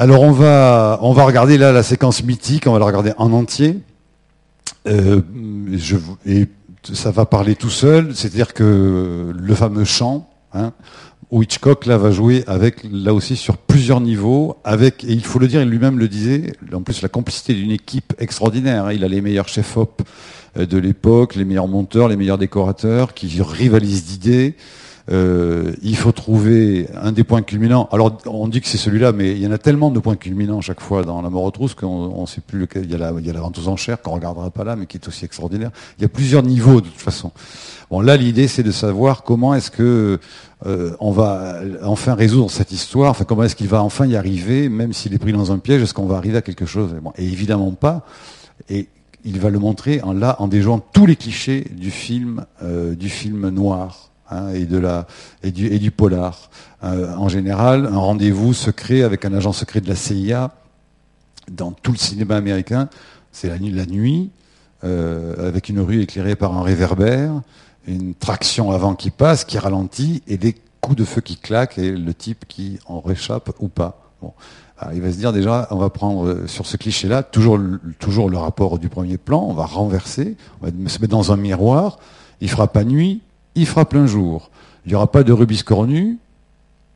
Alors on va, on va regarder là la séquence mythique, on va la regarder en entier. Euh, et ça va parler tout seul, c'est-à-dire que le fameux chant, hein, où Hitchcock là va jouer avec là aussi sur plusieurs niveaux, avec et il faut le dire, il lui-même le disait, en plus la complicité d'une équipe extraordinaire. hein. il a les meilleurs chefs-op euh, de l'époque, les meilleurs monteurs, les meilleurs décorateurs qui rivalisent d'idées. Euh, il faut trouver un des points culminants. Alors, on dit que c'est celui-là, mais il y en a tellement de points culminants chaque fois dans La mort aux trousses qu'on ne sait plus lequel. Il y a la, il y a la vente aux enchères qu'on regardera pas là, mais qui est aussi extraordinaire. Il y a plusieurs niveaux de toute façon. Bon, là, l'idée, c'est de savoir comment est-ce que euh, on va enfin résoudre cette histoire. Enfin, comment est-ce qu'il va enfin y arriver, même s'il est pris dans un piège, est-ce qu'on va arriver à quelque chose? Et évidemment pas. Et il va le montrer en là, en déjouant tous les clichés du film, euh, du film noir hein, et du, polar. Euh, en général, un rendez-vous secret avec un agent secret de la CIA dans tout le cinéma américain, c'est la nuit, la nuit euh, avec une rue éclairée par un réverbère, une traction avant qui passe, qui ralentit, et des coups de feu qui claquent, et le type qui en réchappe ou pas. Bon. Alors, il va se dire déjà, on va prendre euh, sur ce cliché-là toujours, toujours le rapport du premier plan, on va renverser, on va se mettre dans un miroir, il fera pas nuit, il fera plein jour. Il n'y aura pas de rubis cornu,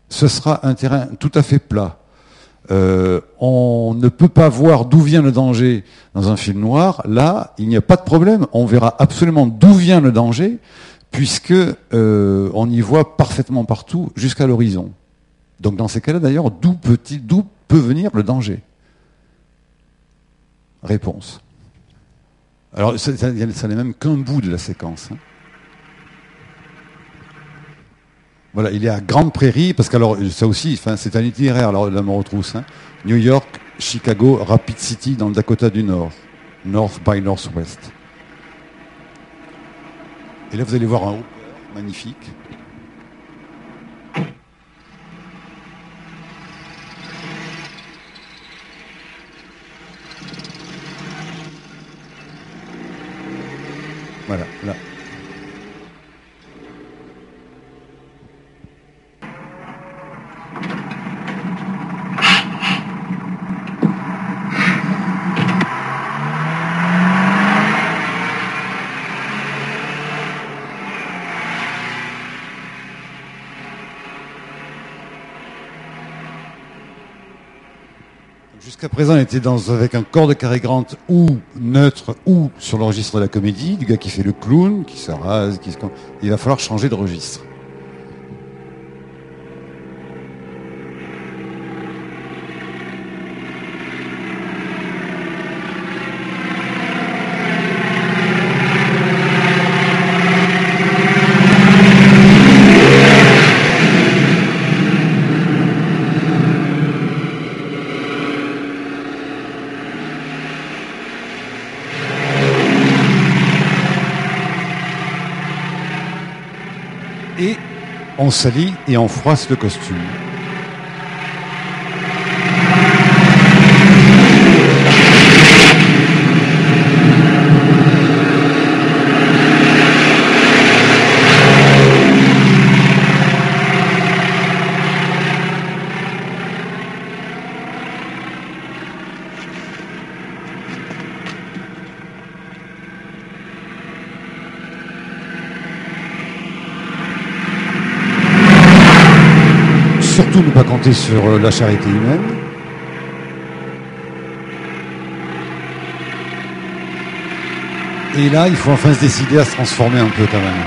ce sera un terrain tout à fait plat. Euh, on ne peut pas voir d'où vient le danger dans un film noir. Là, il n'y a pas de problème. On verra absolument d'où vient le danger, puisque euh, on y voit parfaitement partout jusqu'à l'horizon. Donc dans ces cas-là, d'ailleurs, d'où peut venir le danger? Réponse. Alors, ça n'est même qu'un bout de la séquence. hein. Voilà, il est à Grande Prairie, parce qu'alors, ça aussi, c'est un itinéraire, alors, la trousses. hein. New York, Chicago, Rapid City, dans le Dakota du Nord. North by Northwest. Et là, vous allez voir un haut magnifique. Voilà, là. Jusqu'à présent, il était dans, avec un corps de Cary Grant ou neutre ou sur le registre de la comédie, du gars qui fait le clown, qui se rase, qui. Il va falloir changer de registre. Et on salit et on froisse le costume. Sur euh, la charité humaine. Et là, il faut enfin se décider à se transformer un peu quand même.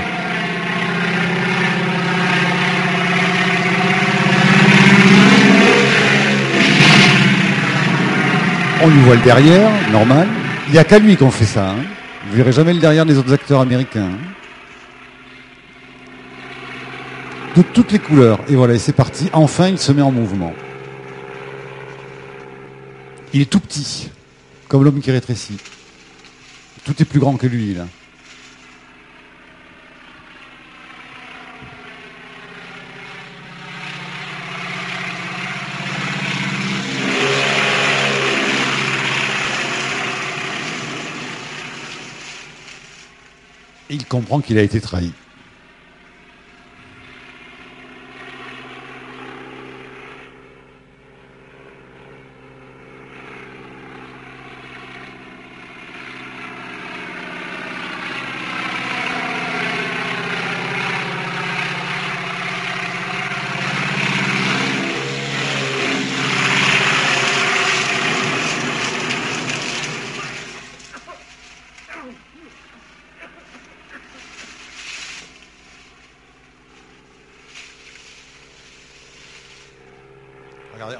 On lui voit le derrière, normal. Il n'y a qu'à lui qu'on fait ça. hein. Vous verrez jamais le derrière des autres acteurs américains. hein. De toutes les couleurs. Et voilà, c'est parti. Enfin, il se met en mouvement. Il est tout petit, comme l'homme qui rétrécit. Tout est plus grand que lui, là. Il comprend qu'il a été trahi.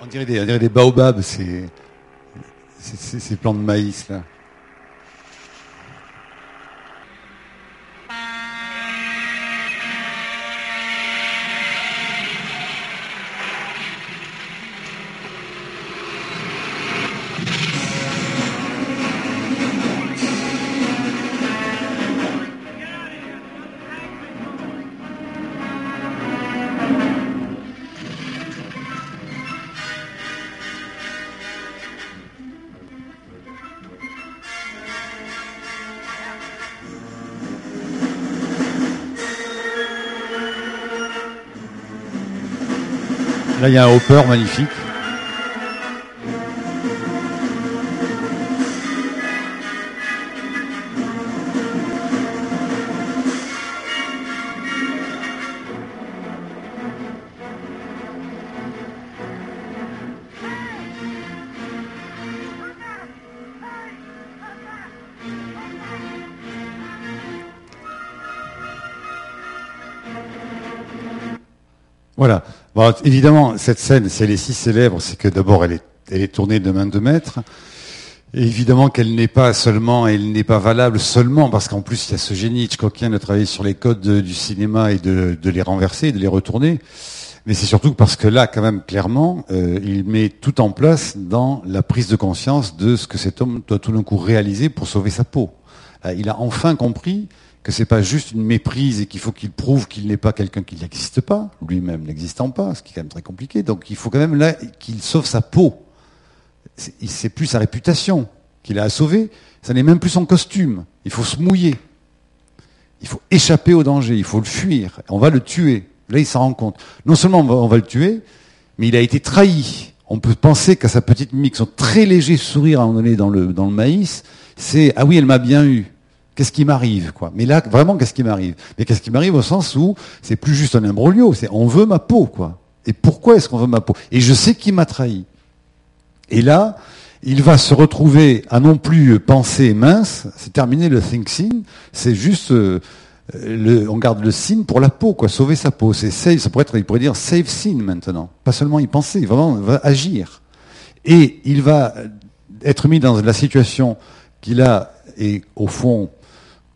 On dirait des, baobabs, ces, ces, ces plants de maïs là. Il y a un hopper magnifique. Voilà. Bon, évidemment, cette scène, si elle est si célèbre, c'est que d'abord, elle est, tournée de main de maître. Évidemment qu'elle n'est pas seulement, elle n'est pas valable seulement parce qu'en plus, il y a ce génie Hitchcockien de travailler sur les codes de- du cinéma et de, les renverser, de les retourner. Mais c'est surtout parce que là, quand même, clairement, euh, il met tout en place dans la prise de conscience de ce que cet homme doit tout d'un coup réaliser pour sauver sa peau. Il a enfin compris que c'est pas juste une méprise et qu'il faut qu'il prouve qu'il n'est pas quelqu'un qui n'existe pas, lui-même n'existant pas, ce qui est quand même très compliqué. Donc il faut quand même là qu'il sauve sa peau. C'est plus sa réputation qu'il a à sauver, ça n'est même plus son costume. Il faut se mouiller. Il faut échapper au danger, il faut le fuir. On va le tuer. Là, il s'en rend compte. Non seulement on va, on va le tuer, mais il a été trahi. On peut penser qu'à sa petite mimique, son très léger sourire à un moment donné dans le, dans le maïs, c'est ah oui, elle m'a bien eu. Qu'est-ce qui m'arrive, quoi? Mais là, vraiment, qu'est-ce qui m'arrive? Mais qu'est-ce qui m'arrive au sens où c'est plus juste un imbroglio, c'est on veut ma peau, quoi. Et pourquoi est-ce qu'on veut ma peau? Et je sais qui m'a trahi. Et là, il va se retrouver à non plus penser mince, c'est terminé le think scene, c'est juste euh, le, on garde le scene pour la peau, quoi, sauver sa peau. C'est save, ça pourrait être, il pourrait dire save scene maintenant. Pas seulement y penser, vraiment, va agir. Et il va être mis dans la situation qu'il a, et au fond,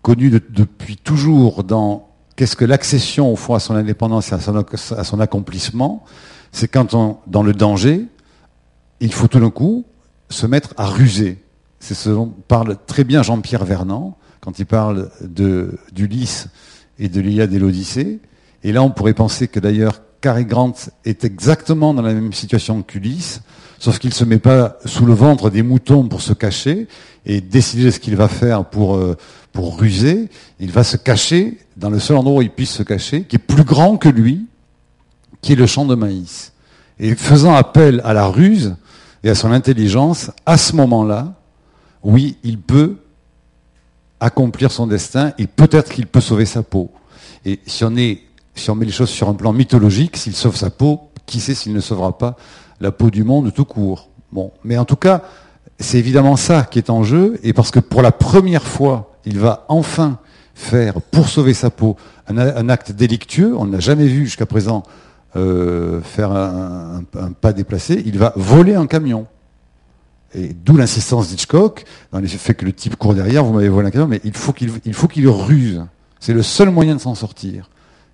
connu de- depuis toujours dans qu'est-ce que l'accession au fond à son indépendance et à son, accomplissement, c'est quand on, dans le danger, il faut tout d'un coup se mettre à ruser. C'est ce dont parle très bien Jean-Pierre Vernant quand il parle d'Ulysse et de l'Iliade et l'Odyssée. Et là, on pourrait penser que d'ailleurs, Cary Grant est exactement dans la même situation qu'Ulysse, sauf qu'il se met pas sous le ventre des moutons pour se cacher et décider de ce qu'il va faire pour, euh, pour ruser. Il va se cacher dans le seul endroit où il puisse se cacher, qui est plus grand que lui, qui est le champ de maïs. Et faisant appel à la ruse et à son intelligence, à ce moment-là, oui, il peut accomplir son destin et peut-être qu'il peut sauver sa peau. Et si on, si on met les choses sur un plan mythologique, s'il sauve sa peau, qui sait s'il ne sauvera pas la peau du monde tout court? Bon, mais en tout cas, c'est évidemment ça qui est en jeu, et parce que pour la première fois, il va enfin faire, pour sauver sa peau, un, acte délictueux. On n'a jamais vu jusqu'à présent euh, faire un pas déplacé. Il va voler un camion. Et d'où l'insistance d'Hitchcock, dans le fait que le type court derrière, vous m'avez volé un camion, mais il faut qu'il il faut qu'il ruse. C'est le seul moyen de s'en sortir.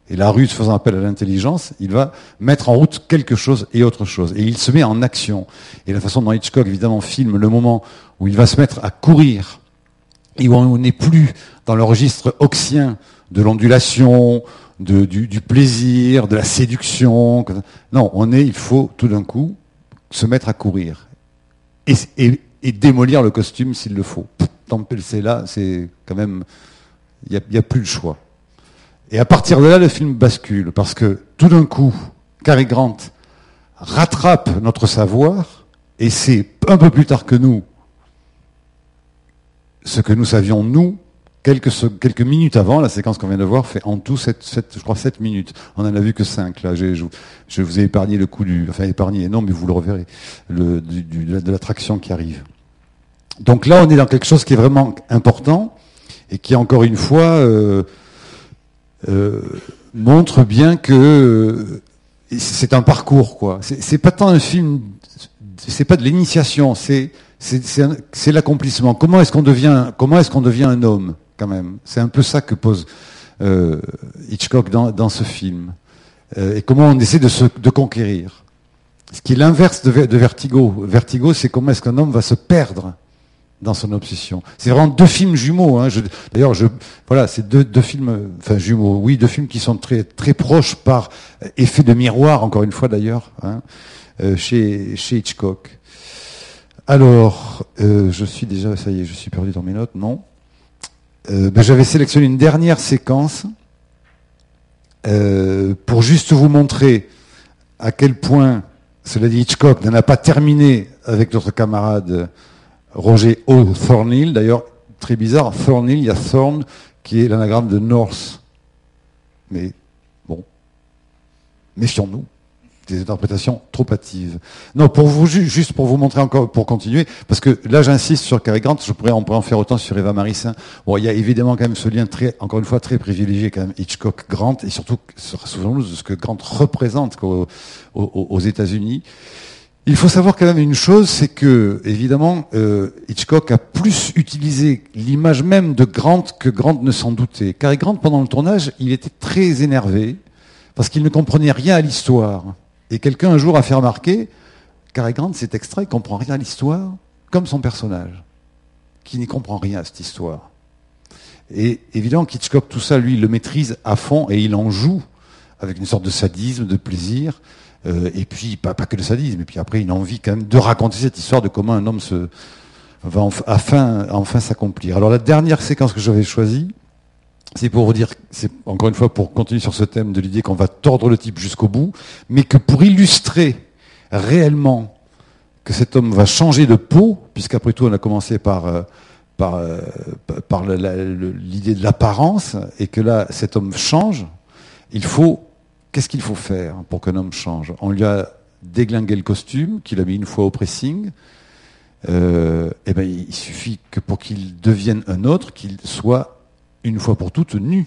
Et la ruse faisant appel à l'intelligence, il va mettre en route quelque chose et autre chose. Et il se met en action. Et la façon dont Hitchcock, évidemment, filme le moment où il va se mettre à courir et on n'est plus dans le registre oxien de l'ondulation, du, du plaisir, de la séduction. Non, on est, il faut tout d'un coup se mettre à courir et, démolir le costume s'il le faut. C'est là, c'est quand même, il n'y a plus le choix. Et à partir de là, le film bascule, parce que tout d'un coup, Cary Grant rattrape notre savoir, et c'est un peu plus tard que nous, ce que nous savions, nous, quelques, quelques minutes avant, la séquence qu'on vient de voir fait en tout, sept, sept- je crois, 7 minutes. On en a vu que 5, là. Je, je vous ai épargné le coup du, enfin, épargné, non, mais vous le reverrez, le, du, de la- de l'attraction qui arrive. Donc là, on est dans quelque chose qui est vraiment important, et qui, encore une fois, euh, euh, montre bien que euh, c'est un parcours, quoi. C'est pas tant un film c'est pas de l'initiation, c'est c'est l'accomplissement. Comment est-ce qu'on devient est-ce devient un homme quand même? C'est un peu ça que pose euh, Hitchcock dans, dans ce film. Euh, et comment on essaie de se de conquérir. Ce qui est l'inverse de, de Vertigo. Vertigo, c'est comment est-ce qu'un homme va se perdre dans son obsession. C'est vraiment deux films jumeaux. Hein. D'ailleurs, je, voilà, c'est deux, deux, films, enfin jumeaux, oui, deux films qui sont très très proches par effet de miroir, encore une fois d'ailleurs, hein, euh, chez, chez Hitchcock. Alors, euh, je suis déjà, ça y est, je suis perdu dans mes notes, non euh, ben, J'avais sélectionné une dernière séquence euh, pour juste vous montrer à quel point, cela dit Hitchcock, n'en a pas terminé avec notre camarade Roger O. Thornhill. D'ailleurs, très bizarre, Thornhill, il y a Thorn qui est l'anagramme de North. Mais bon, méfions-nous des interprétations trop hâtives. Non, pour vous juste pour vous montrer encore, pour continuer, parce que là j'insiste sur Cary Grant, je pourrais, on pourrait en faire autant sur Eva Marissin. Bon, il y a évidemment quand même ce lien très, encore une fois, très privilégié quand même Hitchcock Grant, et surtout souvenons-nous de ce que Grant représente aux, aux, aux États-Unis. Il faut savoir quand même une chose, c'est que évidemment euh, Hitchcock a plus utilisé l'image même de Grant que Grant ne s'en doutait. Car Grant, pendant le tournage, il était très énervé parce qu'il ne comprenait rien à l'histoire. Et quelqu'un un jour a fait remarquer, Cary cet extrait, il comprend rien à l'histoire, comme son personnage, qui n'y comprend rien à cette histoire. Et évidemment qu'Hitchcock, tout ça, lui, le maîtrise à fond et il en joue avec une sorte de sadisme, de plaisir. Euh, et puis, pas, pas que le sadisme, et puis après, une envie quand même de raconter cette histoire de comment un homme se, va enfin, enfin s'accomplir. Alors la dernière séquence que j'avais choisie, c'est pour vous dire, c'est encore une fois pour continuer sur ce thème de l'idée qu'on va tordre le type jusqu'au bout, mais que pour illustrer réellement que cet homme va changer de peau, puisqu'après tout on a commencé par euh, euh, l'idée de l'apparence, et que là cet homme change, il faut Qu'est-ce qu'il faut faire pour qu'un homme change? On lui a déglingué le costume, qu'il a mis une fois au pressing. Euh, eh ben, il suffit que pour qu'il devienne un autre, qu'il soit une fois pour toutes nu.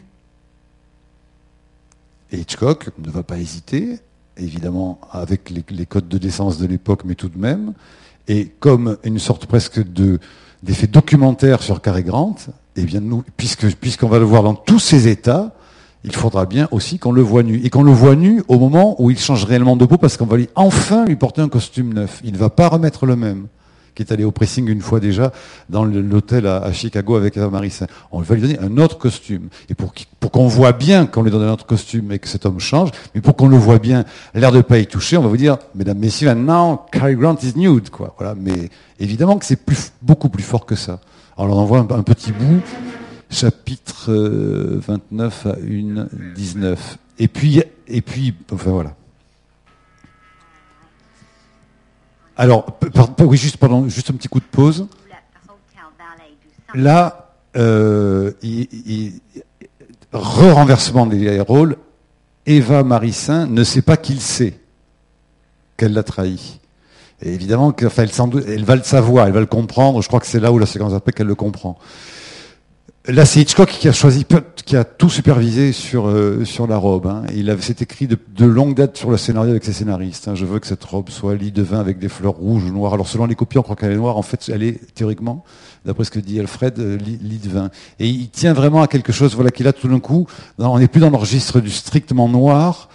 Et Hitchcock ne va pas hésiter, évidemment avec les, codes de décence de l'époque, mais tout de même, et comme une sorte presque de d'effet documentaire sur Cary Grant, eh bien puisque puisqu'on va le voir dans tous ses états, il faudra bien aussi qu'on le voit nu. Et qu'on le voit nu au moment où il change réellement de peau, parce qu'on va lui enfin lui porter un costume neuf. Il ne va pas remettre le même, qui est allé au pressing une fois déjà dans l'hôtel à, Chicago avec Eva Marissin. On va lui donner un autre costume. Et pour, pour qu'on voit bien qu'on lui donne un autre costume et que cet homme change, mais pour qu'on le voit bien, l'air de pas y toucher, on va vous dire, mesdames, messieurs, now Cary Grant is nude, quoi. Voilà. Mais évidemment que c'est plus, beaucoup plus fort que ça. Alors on en voit un petit bout chapitre 29 euh, à 1, 19. Et puis, et puis, enfin voilà. Alors, oui, juste un petit coup de pause. Là, euh, re-renversement des rôles. Eva Marissin ne sait pas qu'il sait qu'elle l'a trahi. Et évidemment, enfin, elle, elle, va le savoir, elle va le comprendre. Je crois que c'est là où la séquence après qu'elle le comprend. Là, c'est Hitchcock qui a choisi, qui a tout supervisé sur euh, sur la robe. Hein. Il s'est écrit de, de, longue date sur le scénario avec ses scénaristes. Hein. Je veux que cette robe soit lit de vin avec des fleurs rouges ou noires. Alors selon les copies, on croit qu'elle est noire. En fait, elle est théoriquement, d'après ce que dit Alfred, euh, lit, de vin. Et il tient vraiment à quelque chose. Voilà qu'il a tout d'un coup. on n'est plus dans le registre du strictement noir.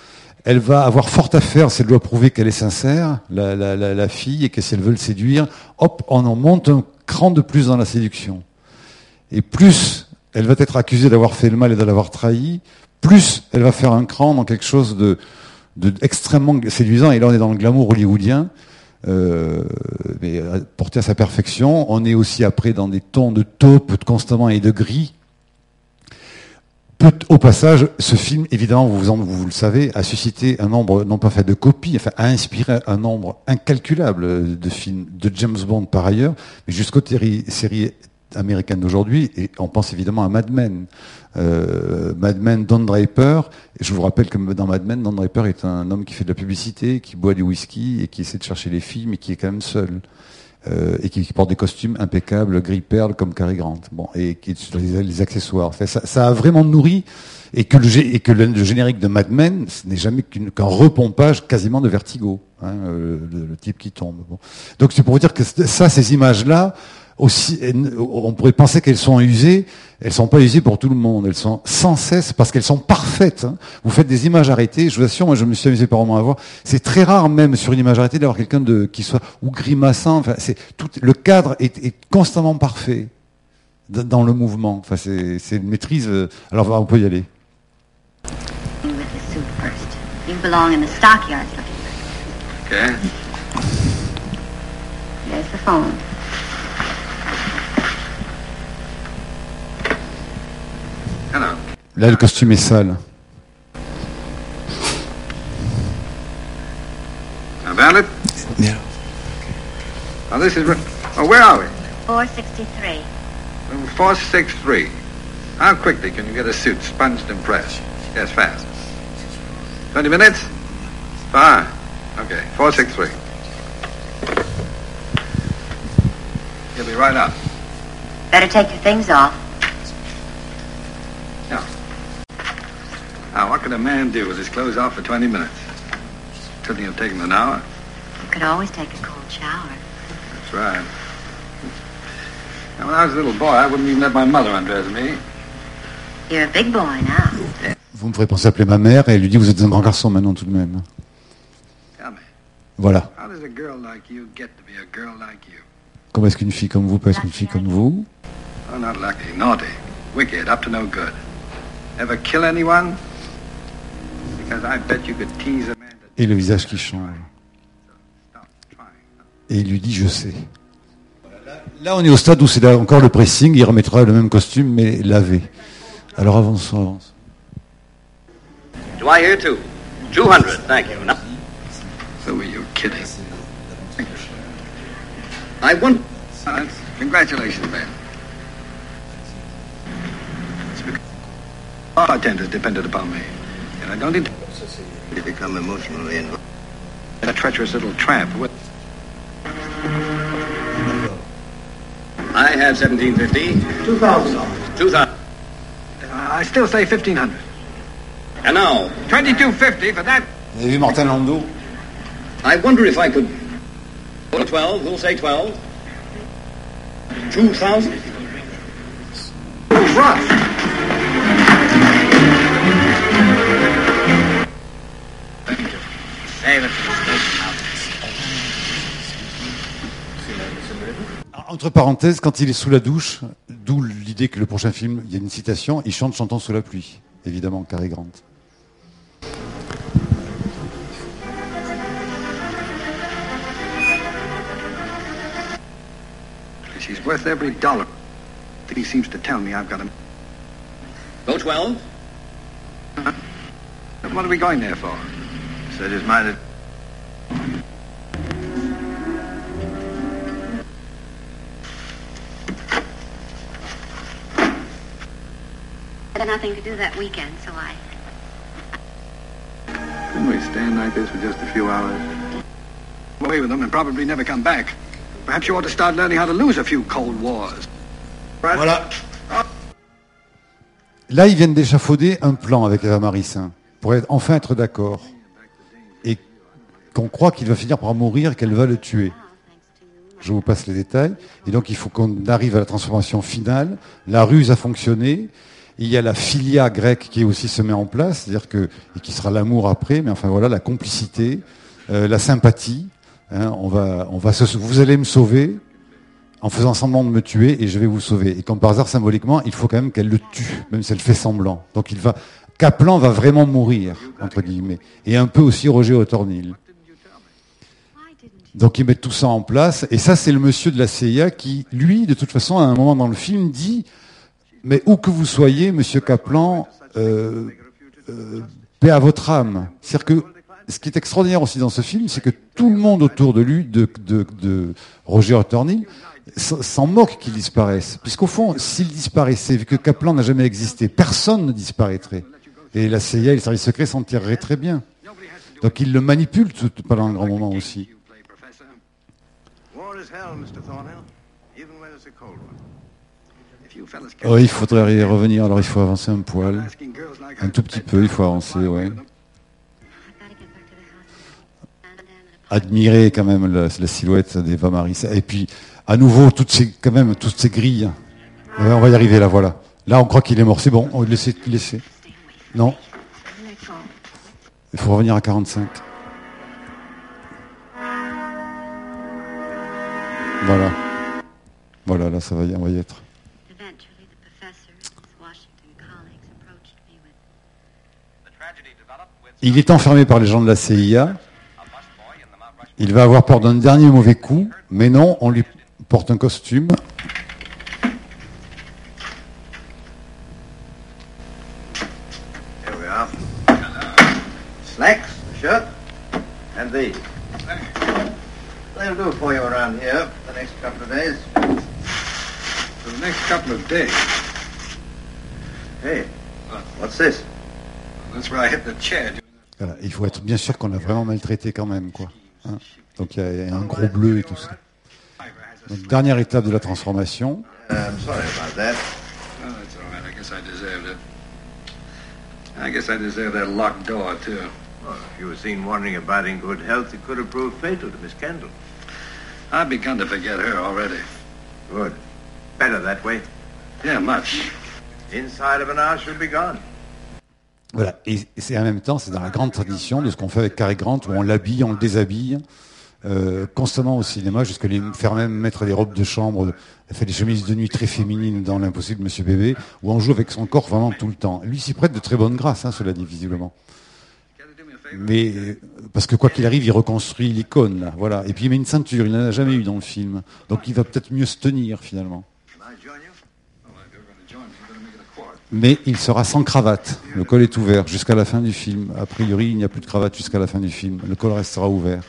Elle va avoir fort à faire si elle doit prouver qu'elle est sincère, la, la, la fille, et que si elle veut le séduire, hop, on en monte un cran de plus dans la séduction. Et plus elle va être accusée d'avoir fait le mal et de l'avoir trahi, plus elle va faire un cran dans quelque chose de, de extrêmement séduisant. Et là, on est dans le glamour hollywoodien, euh, euh, porté à sa perfection. On est aussi après dans des tons de taupe constamment et de gris. Au passage, ce film, évidemment, vous, vous, le savez, a suscité un nombre, non pas fait de copies, enfin, a inspiré un nombre incalculable de films de James Bond par ailleurs, mais jusqu'aux séries américaine d'aujourd'hui, et on pense évidemment à Mad Men. Euh, Mad Men, Don Draper, je vous rappelle que dans Mad Men, Don Draper est un homme qui fait de la publicité, qui boit du whisky et qui essaie de chercher les filles, mais qui est quand même seul. euh, et qui, portent des costumes impeccables, gris perle comme Cary Grant. Bon, et qui les, les accessoires. Ça, a vraiment nourri et que le, générique de Mad Men, ce n'est jamais qu'un repompage quasiment de vertigo, hein, euh, le, type qui tombe. Donc c'est pour vous dire que ça, ces images-là, aussi, on pourrait penser qu'elles sont usées, elles sont pas usées pour tout le monde, elles sont sans cesse parce qu'elles sont parfaites. hein. Vous faites des images arrêtées, je vous assure, moi je me suis amusé par moment à voir. C'est très rare même sur une image arrêtée d'avoir quelqu'un de qui soit ou grimaçant. Enfin, c'est tout le cadre est, est constamment parfait dans le mouvement. Enfin, c'est c'est une maîtrise. euh, Alors on peut y aller. with the suit first. You belong in the stockyards looking for. Okay. There's the phone. Là, le costume est sale. About it? Yeah. Oh, this is. Re- oh, where are we? 463. 463. How quickly can you get a suit sponged and pressed? Yes, fast. 20 minutes? Fine. Okay, 463. He'll be right up. Better take your things off. Now, now what can a man do with his clothes off for 20 minutes? Couldn't he have taken an hour? You could always take a cold shower. That's right. Now, when I was a little boy, I wouldn't even let my mother undress me. You're a big boy now. Vous me ferez penser appeler ma mère et elle lui dit vous êtes un grand garçon maintenant tout de même. Tell me, Voilà. how does a girl like you get to be a girl like you? Comment est-ce qu'une fille comme vous peut être une fille comme vous? Oh, not lucky, naughty, wicked, up to no good. Et le visage qui change. Et il lui dit je sais. Là on est au stade où c'est encore le pressing, il remettra le même costume mais lavé. Alors avance, avance. Do I hear two? 200, thank you. Now, So were you kidding? I want. Uh, congratulations, Ben. Bartenders depended upon me. And I don't intend You become emotionally involved. a treacherous little tramp. What- I have 1750. 2,000. 2,000. I still say 1500 And now, 2250 for that. Vous avez vu Martin Landau I wonder if I could. 12, who'll say 12? 2,000? Rough. Entre parenthèses, quand il est sous la douche, d'où l'idée que le prochain film, il y a une citation, il chante chantant sous la pluie. Évidemment, Cary Grant. She's worth every dollar. He seems to tell me I've got to. Go 12? What are we going there for? Said his mind. Had nothing to do that weekend, so I. Couldn't we stand like this for just a few hours? Away with them and probably never come back. Perhaps you ought to start learning how to lose a few Cold Wars. Right? Voilà. Là, ils viennent d'échafauder un plan avec Eva Marissin pour être- enfin être d'accord. Et qu'on croit qu'il va finir par mourir et qu'elle va le tuer. Je vous passe les détails. Et donc, il faut qu'on arrive à la transformation finale. La ruse a fonctionné. Il y a la filia grecque qui aussi se met en place, c'est-à-dire que et qui sera l'amour après, mais enfin voilà, la complicité, euh, la sympathie. hein, on va, on va vous allez me sauver en faisant semblant de me tuer et je vais vous sauver. Et comme par hasard, symboliquement, il faut quand même qu'elle le tue, même si elle fait semblant. Donc il va, Kaplan va vraiment mourir entre guillemets, et un peu aussi Roger Otornil. Donc ils mettent tout ça en place, et ça c'est le monsieur de la CIA qui, lui, de toute façon, à un moment dans le film, dit mais où que vous soyez, monsieur Kaplan, euh, euh, paix à votre âme. C'est-à-dire que ce qui est extraordinaire aussi dans ce film, c'est que tout le monde autour de lui, de, Roger Attorney, s'en moque qu'il disparaisse. Puisqu'au fond, s'il disparaissait, vu que Kaplan n'a jamais existé, personne ne disparaîtrait. Et la CIA et les services secrets s'en tireraient très bien. Donc il le manipule tout, pendant un grand moment aussi. Oh, il faudrait y revenir, alors il faut avancer un poil. Un tout petit peu, il faut avancer, ouais. Admirer quand même la, la silhouette d'Eva Maris. Et puis, à nouveau, toutes ces, quand même, toutes ces grilles. Ouais, on va y arriver là, voilà. Là, on croit qu'il est mort. C'est bon, on va le laisser, laisser. Non, il faut revenir à 45. Voilà. Voilà, là, ça va y, on va y être. Eventually, the professor and his Washington colleagues approached me with The tragedy developed with Il est enfermé par les gens de la CIA. Il va avoir peur d'un dernier mauvais coup, mais non, on lui porte un costume. Here we are. Slacks, a shirt, and these. They'll do for you around here the next couple of days. For the next couple of days? Hey, what's this? That's where I hit the chair. Voilà, il faut être bien sûr qu'on l'a vraiment maltraité quand même, quoi. Hein. Donc il y, y a un gros bleu et tout ça. Donc, dernière étape de la transformation. I'm sorry about that. Oh, that's all right. I guess I deserved it. I guess I deserve that locked door, too. Well, if you were seen wandering about in good health, it could have proved fatal to Miss Kendall. I've begun to forget her already. Good. Better that way. Yeah, much. Inside of an hour, she'll be gone. Voilà. Et c'est en même temps, c'est dans la grande tradition de ce qu'on fait avec Cary Grant, où on l'habille, on le déshabille, euh, constamment au cinéma, jusqu'à lui faire même mettre des robes de chambre, fait des chemises de nuit très féminines dans l'impossible Monsieur Bébé, où on joue avec son corps vraiment tout le temps. Lui s'y prête de très bonne grâce, hein, cela dit visiblement. Mais euh, parce que quoi qu'il arrive, il reconstruit l'icône, là, voilà. Et puis il met une ceinture, il n'en a jamais eu dans le film, donc il va peut-être mieux se tenir finalement. Can I join you? Oh, if you're going to join me, you better make it a quart. Mais il sera sans cravate. Le col est ouvert jusqu'à la fin du film. A priori, il n'y a plus de cravate jusqu'à la fin du film. Le col restera ouvert.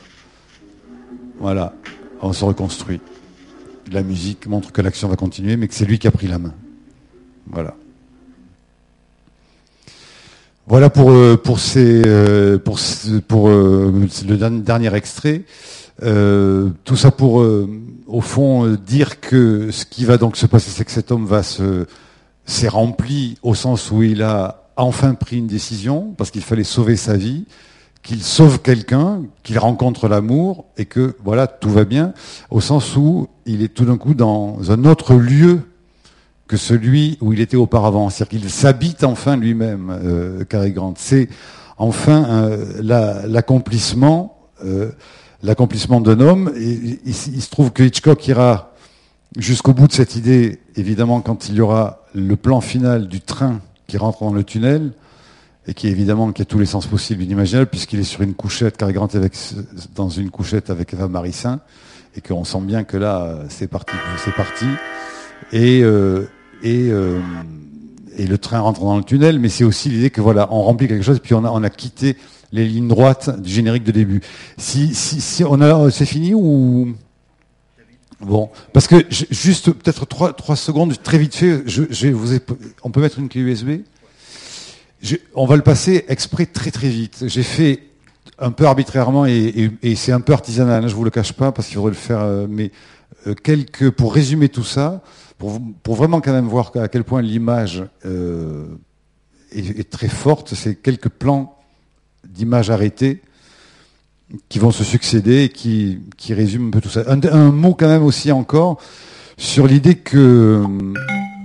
Voilà. On se reconstruit. La musique montre que l'action va continuer, mais que c'est lui qui a pris la main. Voilà. Voilà pour euh, ces euh, pour euh, le dernier- extrait. Tout ça pour au fond dire que ce qui va donc se passer, c'est que cet homme va se s'est rempli au sens où il a enfin pris une décision parce qu'il fallait sauver sa vie, qu'il sauve quelqu'un, qu'il rencontre l'amour et que voilà tout va bien au sens où il est tout d'un coup dans un autre lieu que celui où il était auparavant, c'est-à-dire qu'il s'habite enfin lui-même, euh, Cary Grant. C'est enfin euh, la- l'accomplissement, euh, l'accomplissement d'un homme. Il se trouve que Hitchcock ira jusqu'au bout de cette idée, évidemment, quand il y aura le plan final du train qui rentre dans le tunnel, et qui évidemment qui a tous les sens possibles et inimaginables, puisqu'il est sur une couchette, Cary Grant est avec, dans une couchette avec Eva Marissin, et qu'on sent bien que là, c'est parti, c'est parti. Et, euh, et, euh, et le train rentre dans le tunnel, mais c'est aussi l'idée que voilà, on remplit quelque chose, puis on a, on a quitté les lignes droites du générique de début. Si, si, si on a, c'est fini ou Bon, parce que juste peut-être trois, secondes, très vite fait, on peut mettre une clé USB On va le passer exprès très très vite. J'ai fait un peu arbitrairement et, c'est un peu artisanal, hein, je vous le cache pas parce qu'il faudrait le faire, euh, mais euh, quelques, pour résumer tout ça, pour, vraiment quand même voir à quel point l'image euh, est, est très forte, c'est quelques plans d'images arrêtées qui vont se succéder et qui, qui résument un peu tout ça. Un, mot quand même aussi encore sur l'idée que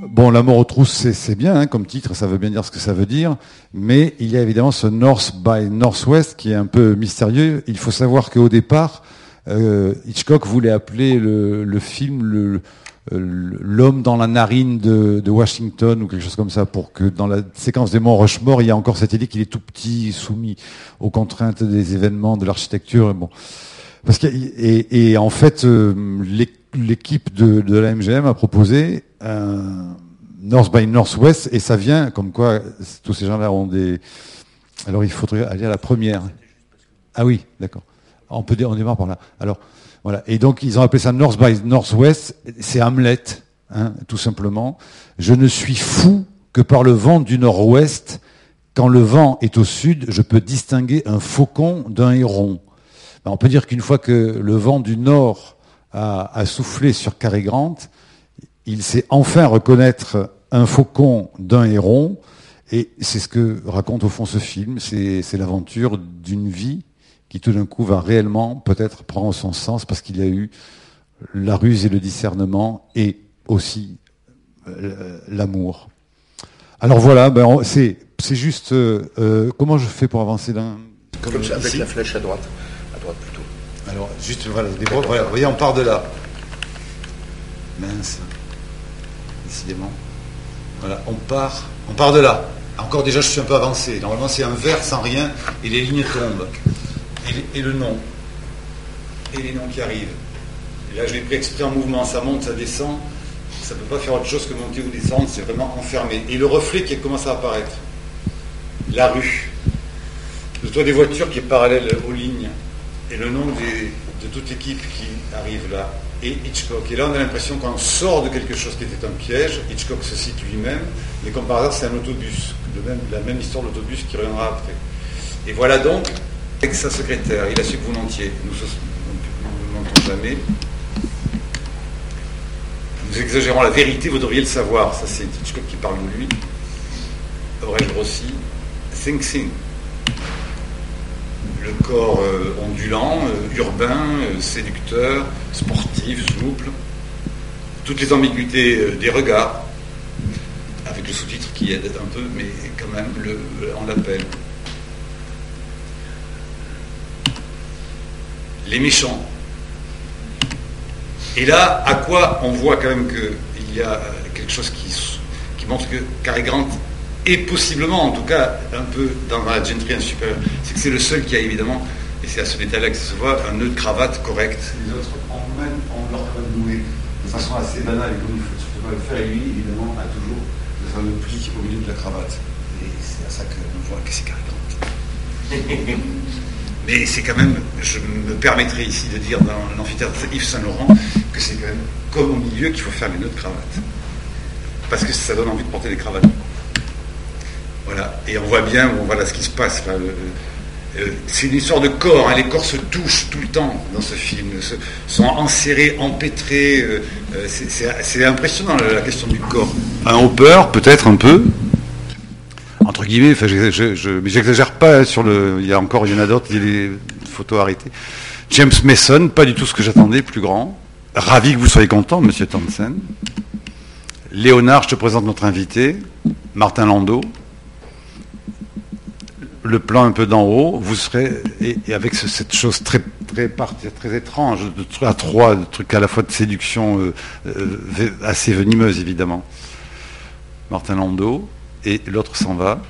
bon, la mort aux trousses, c'est, bien hein, comme titre, ça veut bien dire ce que ça veut dire, mais il y a évidemment ce North by Northwest qui est un peu mystérieux. Il faut savoir qu'au départ, euh, Hitchcock voulait appeler le, le film le, l'homme dans la narine de, Washington ou quelque chose comme ça pour que dans la séquence des monts Rushmore il y a encore cette idée qu'il est tout petit soumis aux contraintes des événements de l'architecture bon. Parce que et, en fait euh, l'é- l'équipe de, la MGM a proposé un North by Northwest et ça vient comme quoi tous ces gens-là ont des alors il faudrait aller à la première. Ah oui d'accord. On peut on démarre par là. Alors voilà. Et donc, ils ont appelé ça North by Northwest. C'est Hamlet, hein, tout simplement. Je ne suis fou que par le vent du nord-ouest. Quand le vent est au sud, je peux distinguer un faucon d'un héron. Ben, on peut dire qu'une fois que le vent du nord a, soufflé sur Cary Grant, il sait enfin reconnaître un faucon d'un héron, et c'est ce que raconte au fond ce film, c'est l'aventure d'une vie qui tout d'un coup va réellement peut-être prendre son sens parce qu'il y a eu la ruse et le discernement et aussi euh, l'amour. Alors voilà, ben c'est c'est juste euh, euh, comment je fais pour avancer d'un Comme ça, avec la flèche à droite. À droite plutôt. Alors juste voilà, des bras, voilà, vous voyez, on part de là. Mince, décidément. Voilà, on part, on part de là. Encore déjà, je suis un peu avancé. Normalement, c'est un vert sans rien et les lignes tombent. Et, le nom. Et les noms qui arrivent. Et là, je l'ai pris exprès en mouvement. Ça monte, ça descend. Ça ne peut pas faire autre chose que monter ou descendre. C'est vraiment enfermé. Et le reflet qui commence à apparaître. La rue. Le toit des voitures qui est parallèle aux lignes. Et le nom de toute l'équipe qui arrive là. Et Hitchcock. Et là, on a l'impression qu'on sort de quelque chose qui était un piège. Hitchcock se cite lui-même. Mais comme par hasard, c'est un autobus. Le même- la même histoire d'autobus qui reviendra après. Et voilà donc, avec sa secrétaire, il a su que vous mentiez. Nous, ne mentons jamais. Nous exagérons la vérité, vous devriez le savoir. Ça, c'est Hitchcock qui parle de lui. Aurais-je grossi Think Sing. Le corps euh, ondulant, euh, urbain, euh, séducteur, sportif, souple. Toutes les ambiguïtés des regards, avec le sous-titre qui aide un peu, mais quand même, le, on l'appelle. Les méchants. Et là, à quoi on voit quand même qu'il y a quelque chose qui, qui montre que Cary Grant est possiblement, en tout cas, un peu dans la gentry supérieure. C'est que c'est le seul qui a évidemment, et c'est à ce détail-là que ça se voit, un nœud de cravate correct. Les autres ont même ont leur cravate nouée de façon assez banale, et comme il faut surtout pas le faire, et lui, évidemment, a toujours le fameux pli au milieu de la cravate. Et c'est à ça qu'on voit que c'est Cary Grant. Mais c'est quand même, je me permettrai ici de dire dans l'amphithéâtre Yves Saint-Laurent que c'est quand même comme au milieu qu'il faut faire les nœuds de cravate. Parce que ça donne envie de porter des cravates. Voilà. Et on voit bien, voilà ce qui se passe. euh, c'est une histoire de corps. hein. Les corps se touchent tout le temps dans ce film, sont enserrés, empêtrés. euh, euh, c'est impressionnant la, la question du corps. Un hopper, peut-être un peu, entre guillemets, enfin, j'exagère pas sur le. Il y a encore, il y en a d'autres, il y a des photos arrêtées. James Mason, pas du tout ce que j'attendais, plus grand. Ravi que vous soyez content, Monsieur Townsend. Léonard, je te présente notre invité, Martin Landau. Le plan un peu d'en haut, vous serez et, avec ce- cette chose très très étrange, de, à trois, de trucs à la fois de séduction euh, euh, assez venimeuse évidemment. Martin Landau et l'autre s'en va.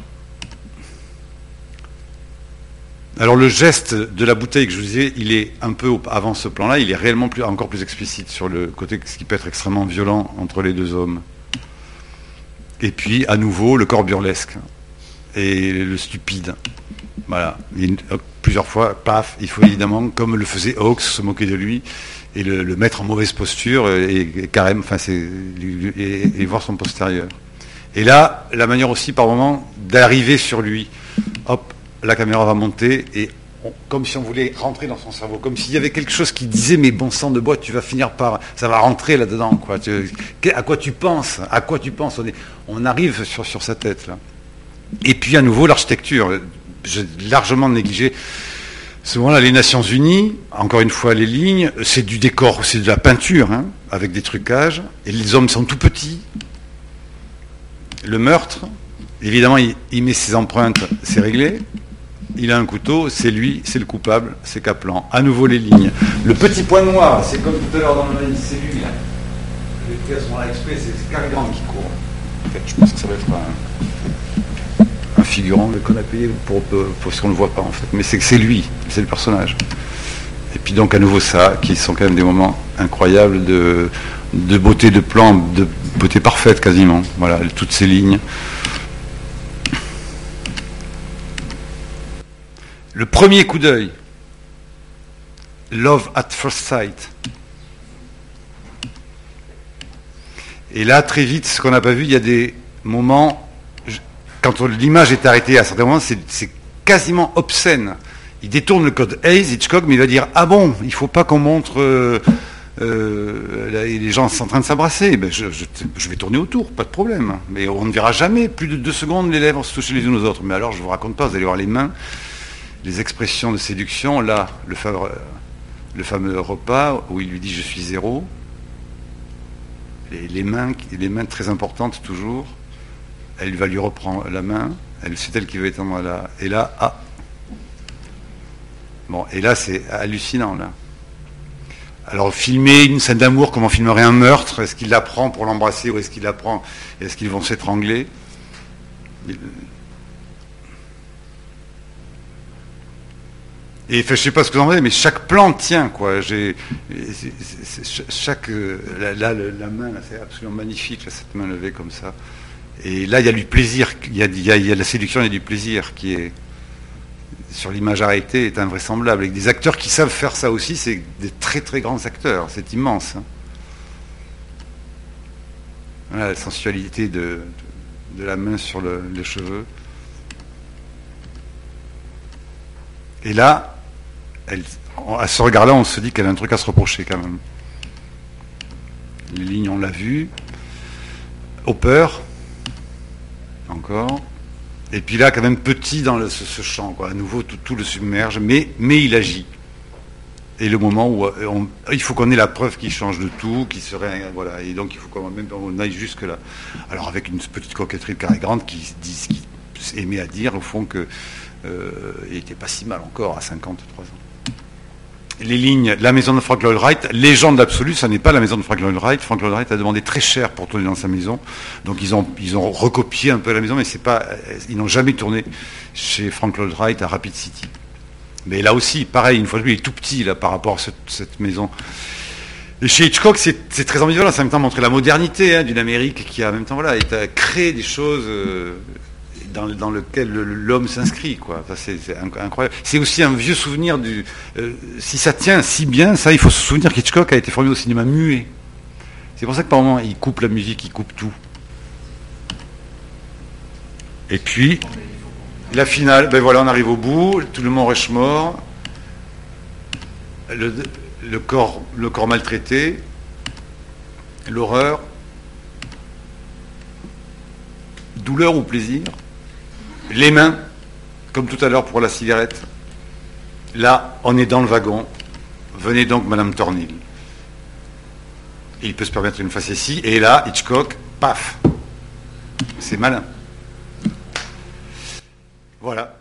Alors le geste de la bouteille que je vous disais, il est un peu avant ce plan-là, il est réellement plus, encore plus explicite sur le côté ce qui peut être extrêmement violent entre les deux hommes. Et puis à nouveau le corps burlesque et le stupide. Voilà. Il- plusieurs fois, paf, il faut évidemment, comme le faisait Hawks, se moquer de lui et le, mettre en mauvaise posture et, carrément, enfin et voir son postérieur. Et là, la manière aussi par moment d'arriver sur lui. Hop, la caméra va monter et comme si on voulait rentrer dans son cerveau, comme s'il y avait quelque chose qui disait mais bon sang de bois, tu vas finir par, ça va rentrer là-dedans à quoi tu penses? À quoi tu penses? On arrive sur, sur sa tête là. Et puis à nouveau l'architecture, j'ai largement négligé. Souvent là, les Nations Unies, encore une fois les lignes, c'est du décor, c'est de la peinture, hein, avec des trucages, et les hommes sont tout petits. Le meurtre, évidemment, il, met ses empreintes, c'est réglé. Il a un couteau, c'est lui, c'est le coupable, c'est Kaplan. À nouveau les lignes. Le petit point noir, c'est comme tout à l'heure dans le mail, c'est lui là. J'ai pris à ce moment-là exprès, c'est Cary Grant qui court. En fait, je pense que ça va être un, un figurant qu'on a payé pour, ce qu'on ne le voit pas en fait. Mais c'est que c'est lui, c'est le personnage. Et puis donc à nouveau ça, qui sont quand même des moments incroyables de, beauté de plan, de beauté parfaite quasiment. Voilà, toutes ces lignes. Le premier coup d'œil, Love at First Sight. Et là, très vite, ce qu'on n'a pas vu, il y a des moments, quand l'image est arrêtée à certains moments, c'est quasiment obscène. Il détourne le code Hayes, Hitchcock, mais il va dire Ah bon, il ne faut pas qu'on montre euh, euh, les gens sont en train de s'embrasser. Ben, je, vais tourner autour, pas de problème. Mais on ne verra jamais plus de deux secondes les lèvres se toucher les unes aux autres. Mais alors, je vous raconte pas, vous allez voir les mains, les expressions de séduction. Là, le fameux, repas où il lui dit je suis zéro. Les, mains, les mains très importantes toujours. Elle va lui reprendre la main. C'est elle qui veut étendre la. Et là, ah. Et là, c'est hallucinant. Alors, filmer une scène d'amour comme on filmerait un meurtre, est-ce qu'il la prend pour l'embrasser ou est-ce qu'il la prend Est-ce qu'ils vont s'étrangler? Et je sais pas ce que vous en savez, mais chaque plan tient, quoi. Chaque, euh, là, la main, c'est absolument magnifique, cette main levée comme ça. Et là, il y a du plaisir, il y a, la séduction, il y a du plaisir qui est sur l'image arrêtée est invraisemblable. Avec des acteurs qui savent faire ça aussi, c'est des très très grands acteurs, c'est immense. hein. Voilà, la sensualité de, la main sur le- les cheveux. Et là, à ce regard-là, on se dit qu'elle a un truc à se reprocher quand même. Les lignes, on l'a vu. Hopper, encore. Et puis là, quand même petit dans ce, champ. À nouveau, tout, le submerge, mais, il agit. Et le moment où euh, on- il faut qu'on ait la preuve qu'il change de tout, qu'il serait, voilà, et donc il faut quand même qu'on aille jusque là. Alors avec une petite coquetterie de Cary Grant qui qui aimait à dire au fond que euh, il était pas si mal encore à 53 ans. Les lignes, la maison de Frank Lloyd Wright, légende absolue, ça n'est pas la maison de Frank Lloyd Wright. Frank Lloyd Wright a demandé très cher pour tourner dans sa maison, donc ils ont ils ont recopié un peu la maison, mais c'est pas, ils n'ont jamais tourné chez Frank Lloyd Wright à Rapid City. Mais là aussi, pareil, une fois de plus, il est tout petit là par rapport à cette, maison. Et chez Hitchcock, c'est très ambivalent. Ça en même temps montrer la modernité hein, d'une Amérique qui a en même temps voilà, créer des choses euh, dans, dans lesquelles le- l'homme s'inscrit. quoi. C'est c'est inc- incroyable. C'est aussi un vieux souvenir du. euh, si ça tient si bien, ça, il faut se souvenir qu'Hitchcock a été formé au cinéma muet. C'est pour ça que par moment, il coupe la musique, il coupe tout. Et puis, la finale, ben voilà, on arrive au bout, tout le monde Rushmore, le, le corps, le corps maltraité, l'horreur, douleur ou plaisir, les mains, comme tout à l'heure pour la cigarette. Là, on est dans le wagon. Venez donc, Madame Tornil. Il peut se permettre une facétie. Et là, Hitchcock, paf. C'est malin. Voilà.